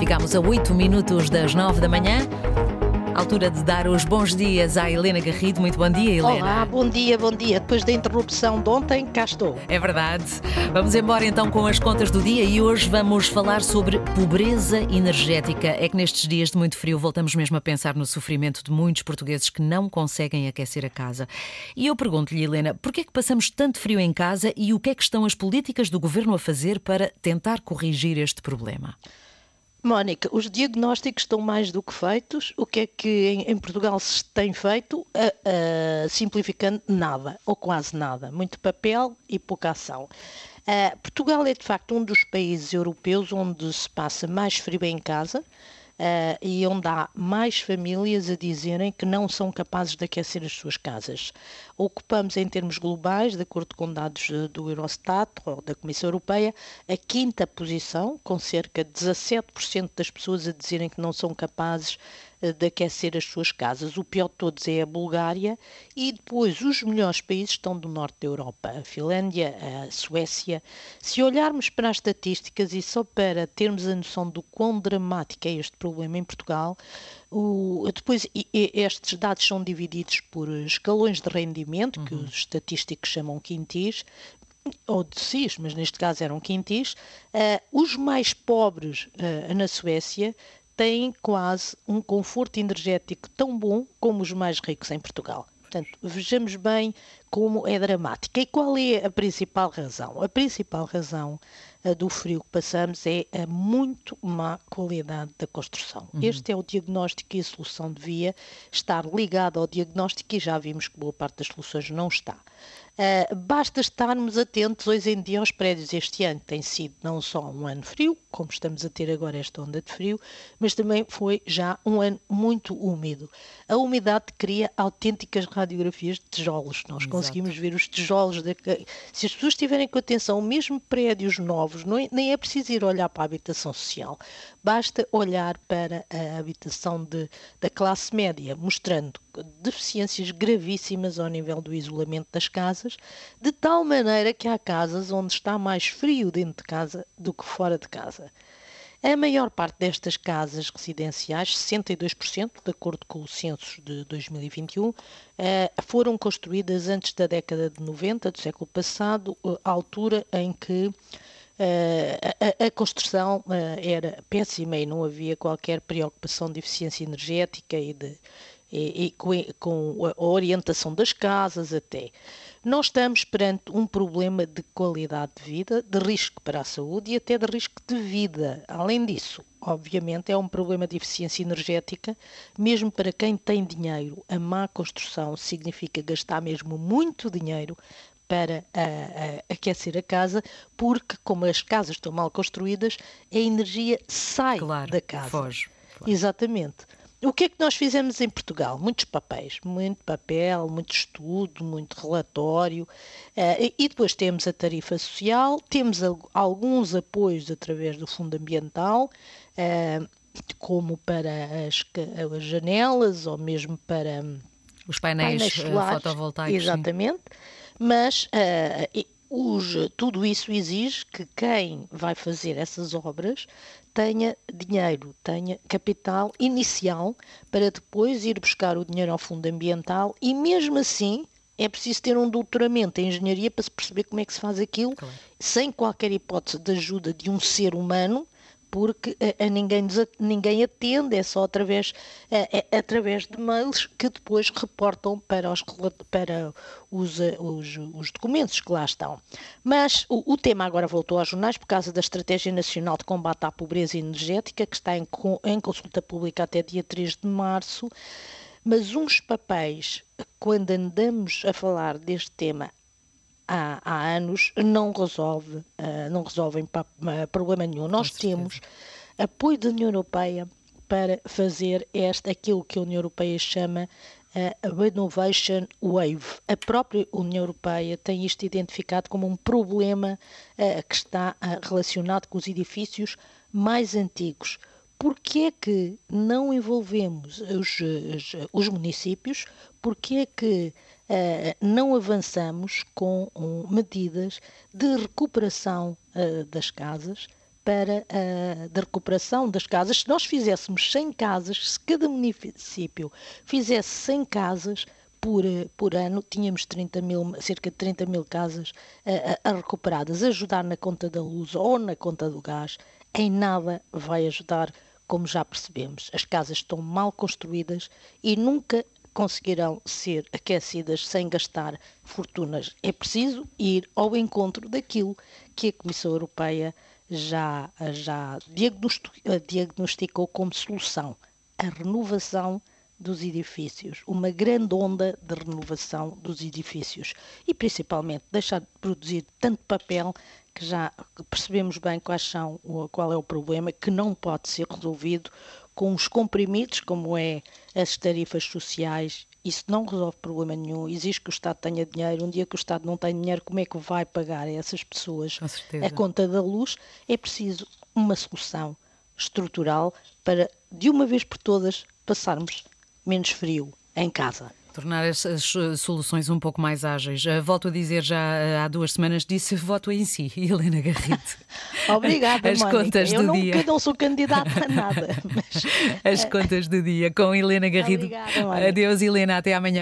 Ficámos a 8 minutos das 9 da manhã. Altura de dar os bons dias à Helena Garrido. Muito bom dia, Helena. Olá, bom dia, bom dia. Depois da interrupção de ontem, cá estou. É verdade. Vamos embora então com as contas do dia e hoje vamos falar sobre pobreza energética. É que nestes dias de muito frio voltamos mesmo a pensar no sofrimento de muitos portugueses que não conseguem aquecer a casa. E eu pergunto-lhe, Helena, por que é que passamos tanto frio em casa e o que é que estão as políticas do governo a fazer para tentar corrigir este problema? Mónica, os diagnósticos estão mais do que feitos. O que é que em, em Portugal se tem feito? Uh, uh, simplificando, nada, ou quase nada. Muito papel e pouca ação. Uh, Portugal é de facto um dos países europeus onde se passa mais frio em casa uh, e onde há mais famílias a dizerem que não são capazes de aquecer as suas casas. Ocupamos, em termos globais, de acordo com dados eh, do Eurostat ou da Comissão Europeia, a quinta posição, com cerca de 17% das pessoas a dizerem que não são capazes de aquecer as suas casas. O pior de todos é a Bulgária e depois os melhores países estão do norte da Europa, a Finlândia, a Suécia. Se olharmos para as estatísticas e só para termos a noção do quão dramático é este problema em Portugal, o, depois estes dados são divididos por escalões de rendimento, uhum. que os estatísticos chamam quintis, ou de CIS, mas neste caso eram quintis, uh, os mais pobres uh, na Suécia têm quase um conforto energético tão bom como os mais ricos em Portugal. Portanto, vejamos bem como é dramática. E qual é a principal razão? A principal razão do frio que passamos é a muito má qualidade da construção. Uhum. Este é o diagnóstico e a solução devia estar ligada ao diagnóstico e já vimos que boa parte das soluções não está. Uh, basta estarmos atentos hoje em dia aos prédios. Este ano tem sido não só um ano frio, como estamos a ter agora esta onda de frio, mas também foi já um ano muito úmido. A umidade cria autênticas radiografias de tijolos. Nós Exato. conseguimos ver os tijolos. Se as pessoas tiverem com atenção, mesmo prédios novos, é, nem é preciso ir olhar para a habitação social. Basta olhar para a habitação de, da classe média, mostrando deficiências gravíssimas ao nível do isolamento das casas, de tal maneira que há casas onde está mais frio dentro de casa do que fora de casa. A maior parte destas casas residenciais, 62%, de acordo com o censo de 2021, eh, foram construídas antes da década de 90 do século passado, eh, altura em que a, a, construção era péssima e não havia qualquer preocupação de eficiência energética e de e, e com, com, a orientação das casas até. Nós estamos perante um problema de qualidade de vida, de risco para a saúde e até de risco de vida. Além disso, obviamente, é um problema de eficiência energética, mesmo para quem tem dinheiro. A má construção significa gastar mesmo muito dinheiro para a, a, aquecer a casa, porque, como as casas estão mal construídas, a energia sai claro, da casa. Foge. Claro. Exatamente. O que é que nós fizemos em Portugal? Muitos papéis, muito papel, muito estudo, muito relatório, uh, e depois temos a tarifa social, temos alguns apoios através do Fundo Ambiental, uh, como para as, as, janelas ou mesmo para os painéis, painéis solares, fotovoltaicos. Exatamente, sim. Mas uh, os, tudo isso exige que quem vai fazer essas obras tenha dinheiro, tenha capital inicial para depois ir buscar o dinheiro ao fundo ambiental e mesmo assim é preciso ter um doutoramento em engenharia para se perceber como é que se faz aquilo, claro. sem qualquer hipótese de ajuda de um ser humano porque a, ninguém, ninguém atende, é só através, a, através de mails que depois reportam para os, para os, os, os documentos que lá estão. Mas o, o, tema agora voltou aos jornais por causa da Estratégia Nacional de Combate à Pobreza Energética, que está em, em consulta pública até dia 3 de março. Mas uns papéis, quando andamos a falar deste tema há, há anos não resolve, uh, não resolvem problema nenhum. Nós temos apoio da União Europeia para fazer este, aquilo que a União Europeia chama a uh, Renovation Wave. A própria União Europeia tem isto identificado como um problema uh, que está uh, relacionado com os edifícios mais antigos. Porquê é que não envolvemos os, os, os municípios? Porquê é que não avançamos com medidas de recuperação uh, das casas para a de recuperação das casas. Se nós fizéssemos 100 casas, se cada município fizesse 100 casas, por, por, ano, tínhamos 30 mil, cerca de 30 mil casas a, a, recuperadas. Ajudar na conta da luz ou na conta do gás, em nada vai ajudar, como já percebemos. As casas estão mal construídas e nunca conseguirão ser aquecidas sem gastar fortunas. É preciso ir ao encontro daquilo que a Comissão Europeia já, já diagnosticou como solução: a renovação dos edifícios, uma grande onda de renovação dos edifícios e principalmente deixar de produzir tanto papel que já percebemos bem quais são, qual é o problema, que não pode ser resolvido com os comprimidos, como é as tarifas sociais. Isso não resolve problema nenhum. Exige que o Estado tenha dinheiro. Um dia que o Estado não tem dinheiro, como é que vai pagar a essas pessoas a conta da luz? É preciso uma solução estrutural para, de uma vez por todas, passarmos menos frio em casa. Tornar as, as, soluções um pouco mais ágeis. Uh, volto a dizer, já uh, há duas semanas disse voto em si, Helena Garrido. Obrigada, As contas eu do não, dia. Eu não sou candidata a nada. Mas... As contas do dia com Helena Garrido. Obrigada, Adeus, Helena, até amanhã.